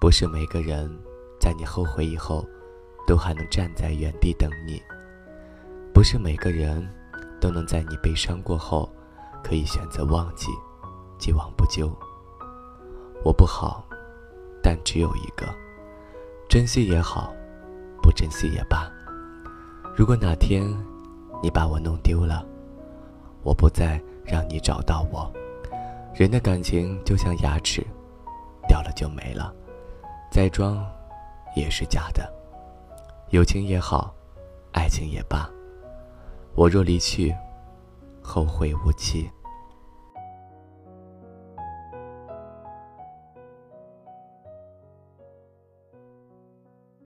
不是每个人在你后悔以后，都还能站在原地等你。不是每个人都能在你悲伤过后，可以选择忘记，既往不咎。我不好，但只有一个，珍惜也好，不珍惜也罢。如果哪天你把我弄丢了，我不再让你找到我。人的感情就像牙齿，掉了就没了，再装也是假的。友情也好，爱情也罢，我若离去，后会无期。